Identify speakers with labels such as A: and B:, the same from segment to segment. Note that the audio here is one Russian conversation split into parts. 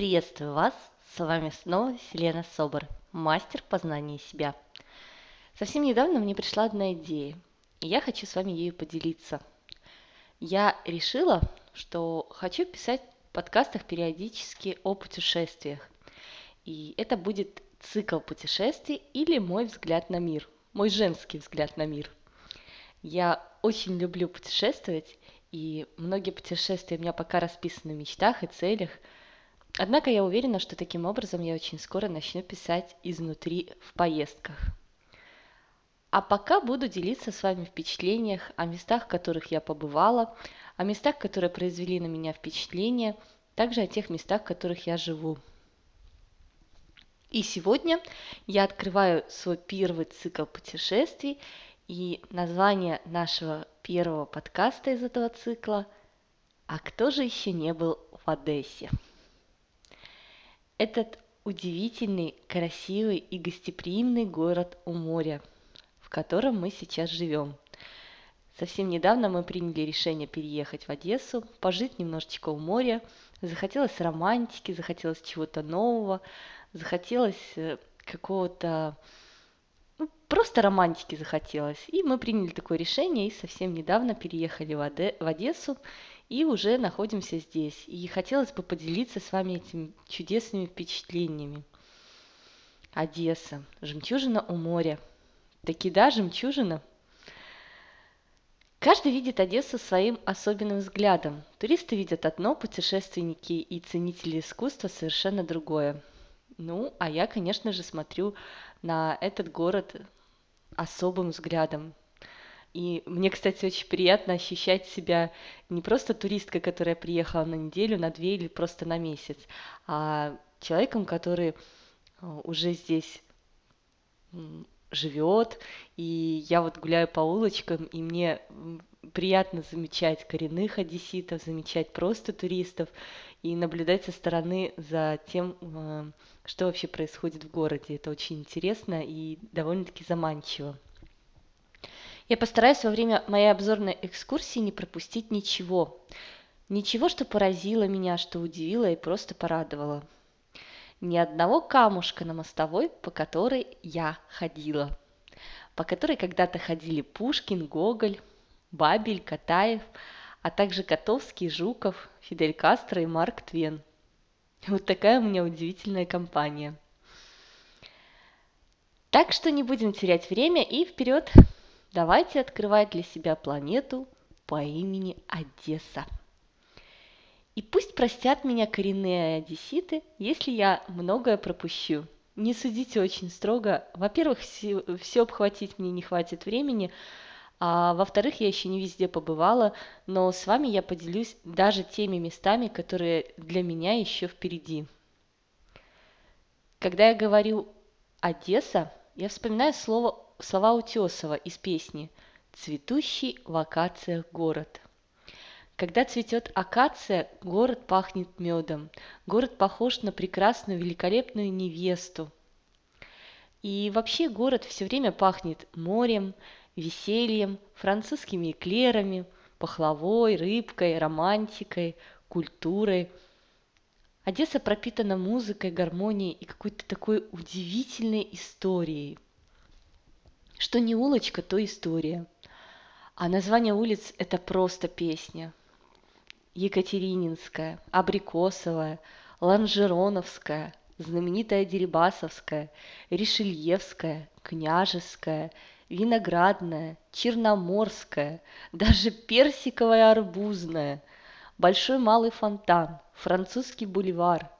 A: Приветствую вас! С вами снова Селена Собор, мастер познания себя. Совсем недавно мне пришла одна идея, и я хочу с вами ею поделиться. Я решила, что хочу писать в подкастах периодически о путешествиях. И это будет цикл путешествий или мой взгляд на мир, мой женский взгляд на мир. Я очень люблю путешествовать, и многие путешествия у меня пока расписаны в мечтах и целях – Однако я уверена, что таким образом я очень скоро начну писать изнутри в поездках. А пока буду делиться с вами впечатлениях о местах, в которых я побывала, о местах, которые произвели на меня впечатление, также о тех местах, в которых я живу. И сегодня я открываю свой первый цикл путешествий, и название нашего первого подкаста из этого цикла «А кто же еще не был в Одессе?» Этот удивительный, красивый и гостеприимный город у моря, в котором мы сейчас живем. Совсем недавно мы приняли решение переехать в Одессу, пожить немножечко у моря. Захотелось романтики, захотелось чего-то нового, захотелось э, какого-то ну, просто романтики захотелось. И мы приняли такое решение и совсем недавно переехали в, Оде- в Одессу и уже находимся здесь. И хотелось бы поделиться с вами этими чудесными впечатлениями. Одесса, жемчужина у моря. Таки да, жемчужина. Каждый видит Одессу своим особенным взглядом. Туристы видят одно, путешественники и ценители искусства совершенно другое. Ну, а я, конечно же, смотрю на этот город особым взглядом. И мне, кстати, очень приятно ощущать себя не просто туристкой, которая приехала на неделю, на две или просто на месяц, а человеком, который э, уже здесь живет, и я вот гуляю по улочкам, и мне приятно замечать коренных одесситов, замечать просто туристов и наблюдать со стороны за тем, э, что вообще происходит в городе. Это очень интересно и довольно-таки заманчиво. Я постараюсь во время моей обзорной экскурсии не пропустить ничего. Ничего, что поразило меня, что удивило и просто порадовало. Ни одного камушка на мостовой, по которой я ходила. По которой когда-то ходили Пушкин, Гоголь, Бабель, Катаев, а также Котовский, Жуков, Фидель Кастро и Марк Твен. Вот такая у меня удивительная компания. Так что не будем терять время и вперед! Давайте открывать для себя планету по имени Одесса. И пусть простят меня коренные одесситы, если я многое пропущу. Не судите очень строго. Во-первых, все, все обхватить мне не хватит времени, а во-вторых, я еще не везде побывала, но с вами я поделюсь даже теми местами, которые для меня еще впереди. Когда я говорю Одесса, я вспоминаю слово слова Утесова из песни «Цветущий в акациях город». Когда цветет акация, город пахнет медом, город похож на прекрасную, великолепную невесту. И вообще город все время пахнет морем, весельем, французскими эклерами, пахлавой, рыбкой, романтикой, культурой. Одесса пропитана музыкой, гармонией и какой-то такой удивительной историей – что не улочка, то история. А название улиц – это просто песня. Екатерининская, Абрикосовая, Ланжероновская, знаменитая Дерибасовская, Ришельевская, Княжеская, Виноградная, Черноморская, даже Персиковая Арбузная, Большой Малый Фонтан, Французский бульвар.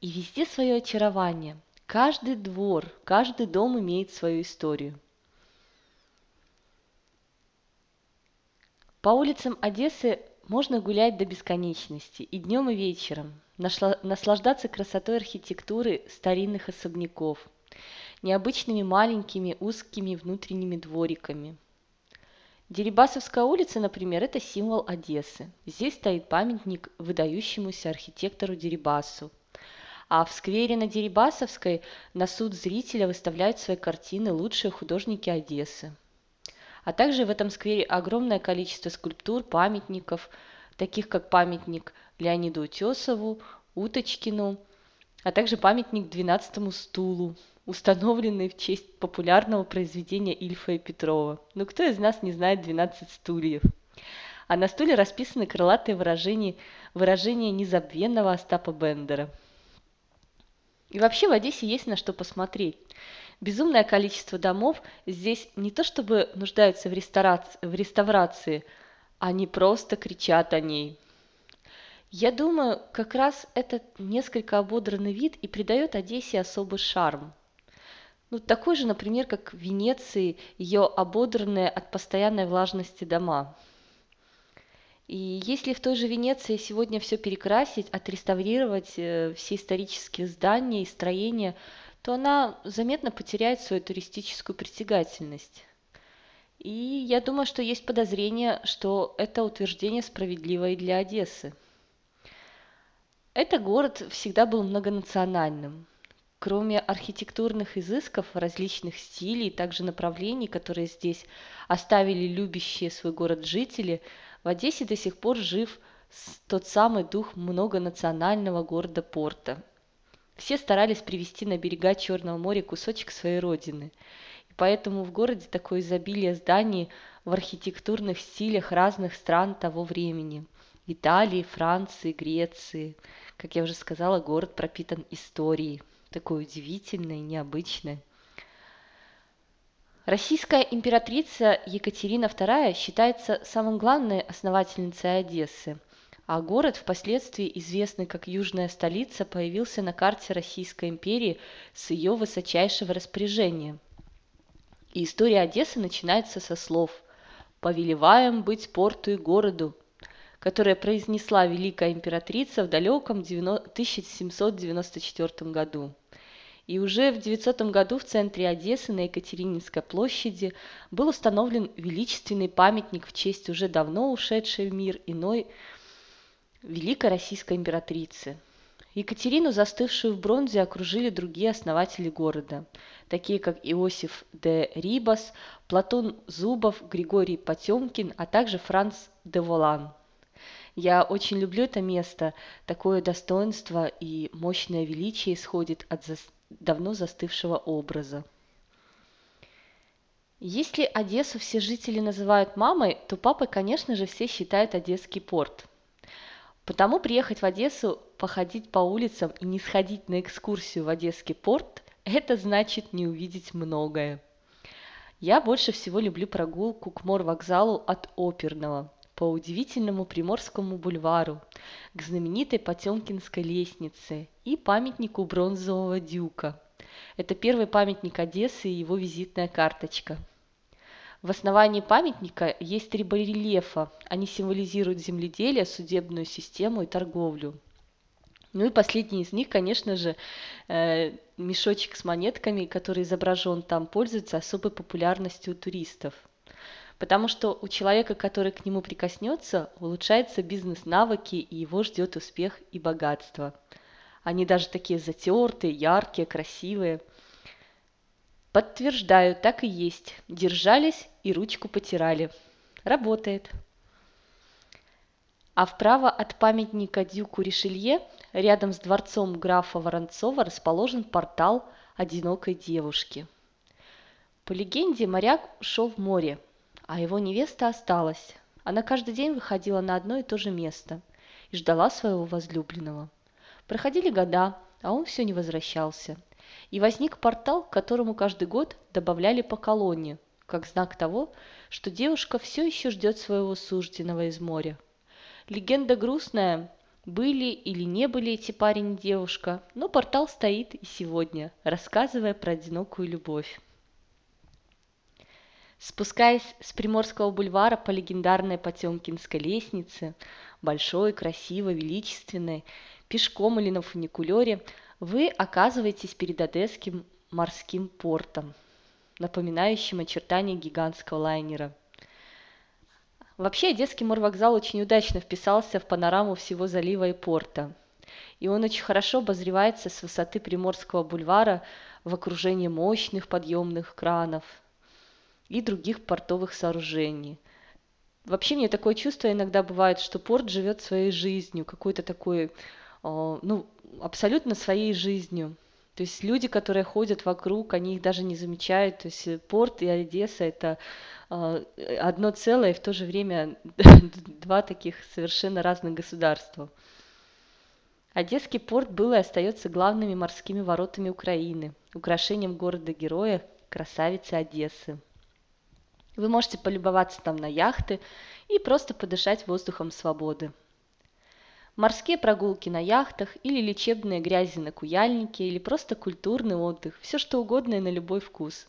A: И везде свое очарование. Каждый двор, каждый дом имеет свою историю. По улицам Одессы можно гулять до бесконечности и днем, и вечером, наслаждаться красотой архитектуры старинных особняков, необычными маленькими узкими внутренними двориками. Дерибасовская улица, например, это символ Одессы. Здесь стоит памятник выдающемуся архитектору Дерибасу. А в сквере на Дерибасовской на суд зрителя выставляют свои картины лучшие художники Одессы. А также в этом сквере огромное количество скульптур, памятников, таких как памятник Леониду Утесову, Уточкину, а также памятник двенадцатому стулу, установленный в честь популярного произведения Ильфа и Петрова. Ну кто из нас не знает «12 стульев»? А на стуле расписаны крылатые выражения, выражения незабвенного Остапа Бендера. И вообще в Одессе есть на что посмотреть. Безумное количество домов здесь не то чтобы нуждаются в в реставрации они просто кричат о ней. Я думаю, как раз этот несколько ободранный вид и придает Одессе особый шарм. Ну, такой же, например, как в Венеции, ее ободранные от постоянной влажности дома. И если в той же Венеции сегодня все перекрасить, отреставрировать э, все исторические здания и строения, то она заметно потеряет свою туристическую притягательность. И я думаю, что есть подозрение, что это утверждение справедливо и для Одессы. Это город всегда был многонациональным. Кроме архитектурных изысков различных стилей и также направлений, которые здесь оставили любящие свой город жители, в Одессе до сих пор жив тот самый дух многонационального города-порта. Все старались привести на берега Черного моря кусочек своей родины. И поэтому в городе такое изобилие зданий в архитектурных стилях разных стран того времени – Италии, Франции, Греции. Как я уже сказала, город пропитан историей, такой удивительной, необычной. Российская императрица Екатерина II считается самым главной основательницей Одессы, а город, впоследствии известный как Южная столица, появился на карте Российской империи с ее высочайшего распоряжения. И история Одессы начинается со слов «Повелеваем быть порту и городу, которое произнесла великая императрица в далеком 1794 году. И уже в 900 году в центре Одессы на Екатерининской площади был установлен величественный памятник в честь уже давно ушедшей в мир иной великой российской императрицы. Екатерину, застывшую в бронзе, окружили другие основатели города, такие как Иосиф де Рибас, Платон Зубов, Григорий Потемкин, а также Франц де Волан – я очень люблю это место. Такое достоинство и мощное величие исходит от зас... давно застывшего образа. Если Одессу все жители называют мамой, то папой, конечно же, все считают Одесский порт. Потому приехать в Одессу, походить по улицам и не сходить на экскурсию в Одесский порт – это значит не увидеть многое. Я больше всего люблю прогулку к морвокзалу от Оперного – по удивительному Приморскому бульвару, к знаменитой Потемкинской лестнице и памятнику бронзового дюка. Это первый памятник Одессы и его визитная карточка. В основании памятника есть три барельефа. Они символизируют земледелие, судебную систему и торговлю. Ну и последний из них, конечно же, э, мешочек с монетками, который изображен там, пользуется особой популярностью у туристов – потому что у человека, который к нему прикоснется, улучшаются бизнес-навыки, и его ждет успех и богатство. Они даже такие затертые, яркие, красивые. Подтверждаю, так и есть. Держались и ручку потирали. Работает. А вправо от памятника Дюку Ришелье, рядом с дворцом графа Воронцова, расположен портал одинокой девушки. По легенде, моряк ушел в море – а его невеста осталась. Она каждый день выходила на одно и то же место и ждала своего возлюбленного. Проходили года, а он все не возвращался. И возник портал, к которому каждый год добавляли по колонне, как знак того, что девушка все еще ждет своего сужденного из моря. Легенда грустная, были или не были эти парень и девушка, но портал стоит и сегодня, рассказывая про одинокую любовь. Спускаясь с Приморского бульвара по легендарной Потемкинской лестнице, большой, красивой, величественной, пешком или на фуникулере, вы оказываетесь перед Одесским морским портом, напоминающим очертания гигантского лайнера. Вообще, Одесский морвокзал очень удачно вписался в панораму всего залива и порта. И он очень хорошо обозревается с высоты Приморского бульвара в окружении мощных подъемных кранов – и других портовых сооружений. Вообще мне такое чувство иногда бывает, что порт живет своей жизнью, какой-то такой а, ну, абсолютно своей жизнью. То есть люди, которые ходят вокруг, они их даже не замечают. То есть порт и Одесса – это а, одно целое, и в то же время два таких совершенно разных государства. Одесский порт был и остается главными морскими воротами Украины, украшением города-героя, красавицы Одессы. Вы можете полюбоваться там на яхты и просто подышать воздухом свободы. Морские прогулки на яхтах или лечебные грязи на куяльнике или просто культурный отдых, все что угодно и на любой вкус.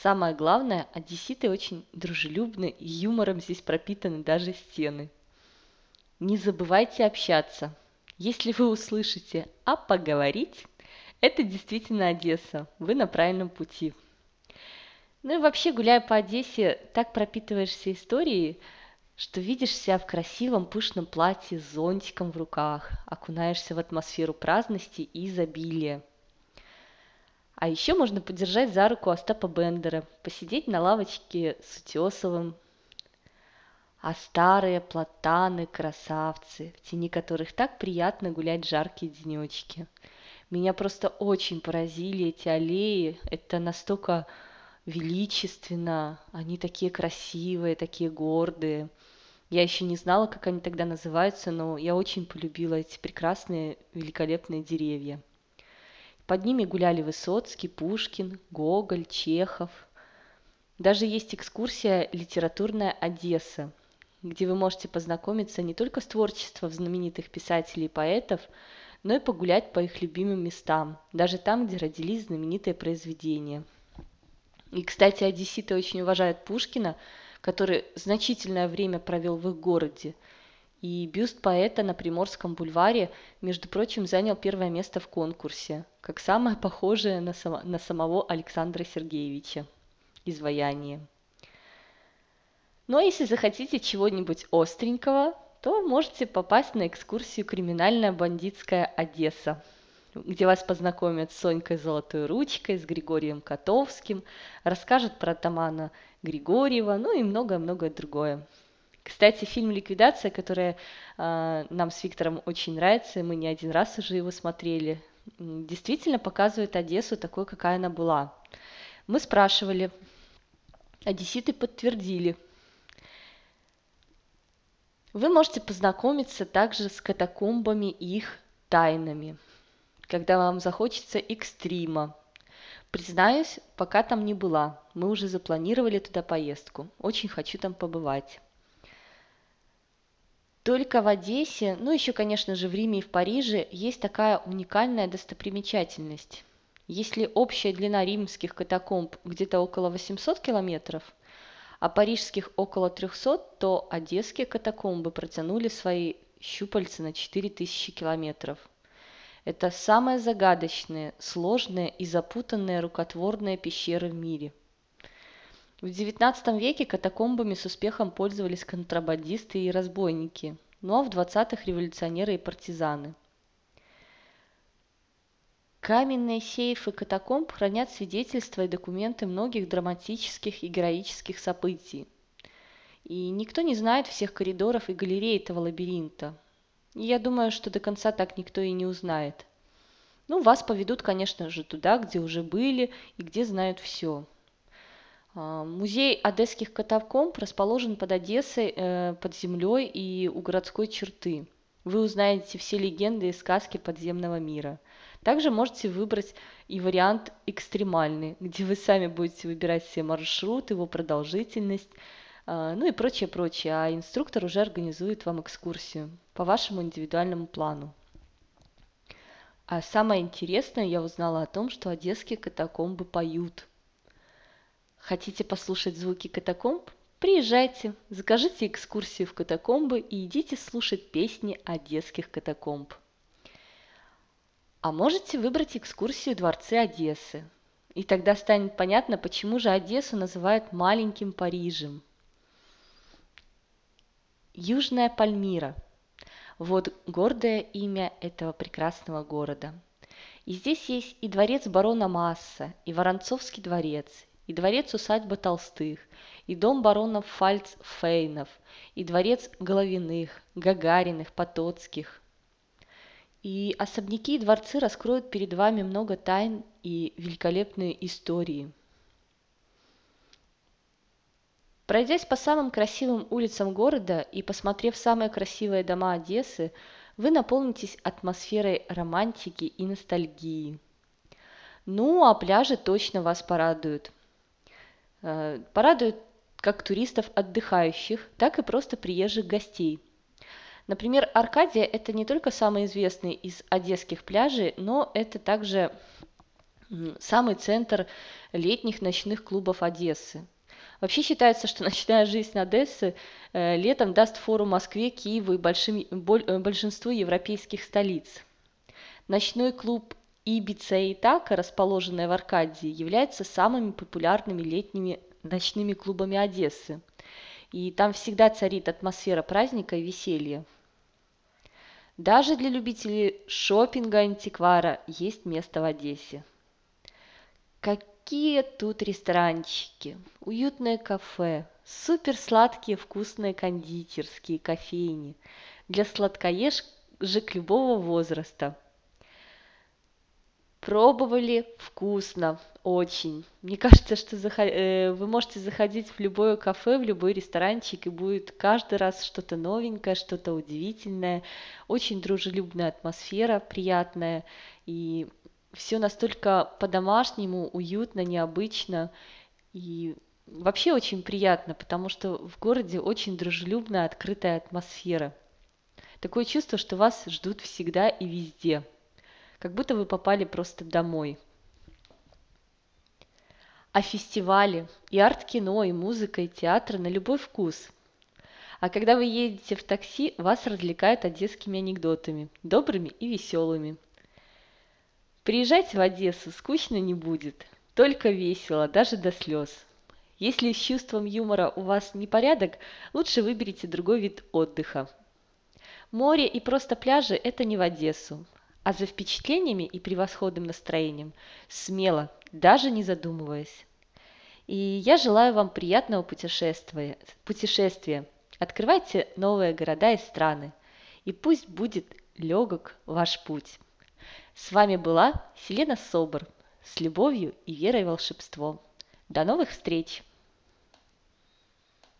A: Самое главное, одесситы очень дружелюбны и юмором здесь пропитаны даже стены. Не забывайте общаться. Если вы услышите «а поговорить», это действительно Одесса, вы на правильном пути. Ну и вообще, гуляя по Одессе, так пропитываешься историей, что видишь себя в красивом пышном платье с зонтиком в руках, окунаешься в атмосферу праздности и изобилия. А еще можно подержать за руку Остапа Бендера, посидеть на лавочке с Утесовым, а старые платаны красавцы, в тени которых так приятно гулять жаркие денечки. Меня просто очень поразили эти аллеи, это настолько величественно, они такие красивые, такие гордые. Я еще не знала, как они тогда называются, но я очень полюбила эти прекрасные, великолепные деревья. Под ними гуляли Высоцкий, Пушкин, Гоголь, Чехов. Даже есть экскурсия «Литературная Одесса», где вы можете познакомиться не только с творчеством знаменитых писателей и поэтов, но и погулять по их любимым местам, даже там, где родились знаменитые произведения – и, кстати, одесситы очень уважают Пушкина, который значительное время провел в их городе. И бюст поэта на Приморском бульваре, между прочим, занял первое место в конкурсе, как самое похожее на, само, на самого Александра Сергеевича изваяние. Ну а если захотите чего-нибудь остренького, то можете попасть на экскурсию «Криминальная бандитская Одесса», где вас познакомят с Сонькой Золотой Ручкой, с Григорием Котовским, расскажут про атамана Григорьева, ну и многое-многое другое. Кстати, фильм «Ликвидация», который э, нам с Виктором очень нравится, мы не один раз уже его смотрели, действительно показывает Одессу такой, какая она была. Мы спрашивали, одесситы подтвердили. Вы можете познакомиться также с катакомбами и их тайнами – когда вам захочется экстрима. Признаюсь, пока там не была. Мы уже запланировали туда поездку. Очень хочу там побывать. Только в Одессе, ну еще, конечно же, в Риме и в Париже есть такая уникальная достопримечательность. Если общая длина римских катакомб где-то около 800 километров, а парижских около 300, то одесские катакомбы протянули свои щупальца на 4000 километров. Это самые загадочные, сложные и запутанные рукотворные пещеры в мире. В XIX веке катакомбами с успехом пользовались контрабандисты и разбойники, ну а в 20-х революционеры и партизаны. Каменные сейфы катакомб хранят свидетельства и документы многих драматических и героических событий. И никто не знает всех коридоров и галерей этого лабиринта, я думаю, что до конца так никто и не узнает. Ну, вас поведут, конечно же, туда, где уже были и где знают все. А, музей одесских катакомб расположен под Одессой, э, под землей и у городской черты. Вы узнаете все легенды и сказки подземного мира. Также можете выбрать и вариант экстремальный, где вы сами будете выбирать все маршрут, его продолжительность, ну и прочее, прочее. А инструктор уже организует вам экскурсию по вашему индивидуальному плану. А самое интересное, я узнала о том, что одесские катакомбы поют. Хотите послушать звуки катакомб? Приезжайте, закажите экскурсию в катакомбы и идите слушать песни одесских катакомб. А можете выбрать экскурсию Дворцы Одессы. И тогда станет понятно, почему же Одессу называют маленьким Парижем – Южная Пальмира. Вот гордое имя этого прекрасного города. И здесь есть и дворец барона Масса, и Воронцовский дворец, и дворец-усадьба Толстых, и дом баронов Фальц-Фейнов, и дворец Головиных, Гагариных, Потоцких. И особняки и дворцы раскроют перед вами много тайн и великолепные истории. Пройдясь по самым красивым улицам города и посмотрев самые красивые дома Одессы, вы наполнитесь атмосферой романтики и ностальгии. Ну, а пляжи точно вас порадуют. Э, порадуют как туристов отдыхающих, так и просто приезжих гостей – Например, Аркадия – это не только самый известный из одесских пляжей, но это также самый центр летних ночных клубов Одессы. Вообще считается, что ночная жизнь Одессы э, летом даст фору Москве, Киеву и большим, э, большинству европейских столиц. Ночной клуб Ибица и Итака, расположенный в Аркадии, является самыми популярными летними ночными клубами Одессы. И там всегда царит атмосфера праздника и веселья. Даже для любителей шопинга антиквара есть место в Одессе. Какие тут ресторанчики, уютное кафе, супер сладкие вкусные кондитерские, кофейни для сладкоежек любого возраста – Пробовали вкусно, очень. Мне кажется, что э, вы можете заходить в любое кафе, в любой ресторанчик, и будет каждый раз что-то новенькое, что-то удивительное. Очень дружелюбная атмосфера, приятная. И все настолько по-домашнему, уютно, необычно. И вообще очень приятно, потому что в городе очень дружелюбная, открытая атмосфера. Такое чувство, что вас ждут всегда и везде как будто вы попали просто домой. А фестивали, и арт-кино, и музыка, и театр на любой вкус. А когда вы едете в такси, вас развлекают одесскими анекдотами, добрыми и веселыми. Приезжайте в Одессу, скучно не будет, только весело, даже до слез. Если с чувством юмора у вас непорядок, лучше выберите другой вид отдыха. Море и просто пляжи – это не в Одессу, а за впечатлениями и превосходным настроением смело, даже не задумываясь. И я желаю вам приятного путешествия. путешествия. Открывайте новые города и страны, и пусть будет легок ваш путь. С вами была Селена Собор с любовью и верой в волшебство. До новых встреч!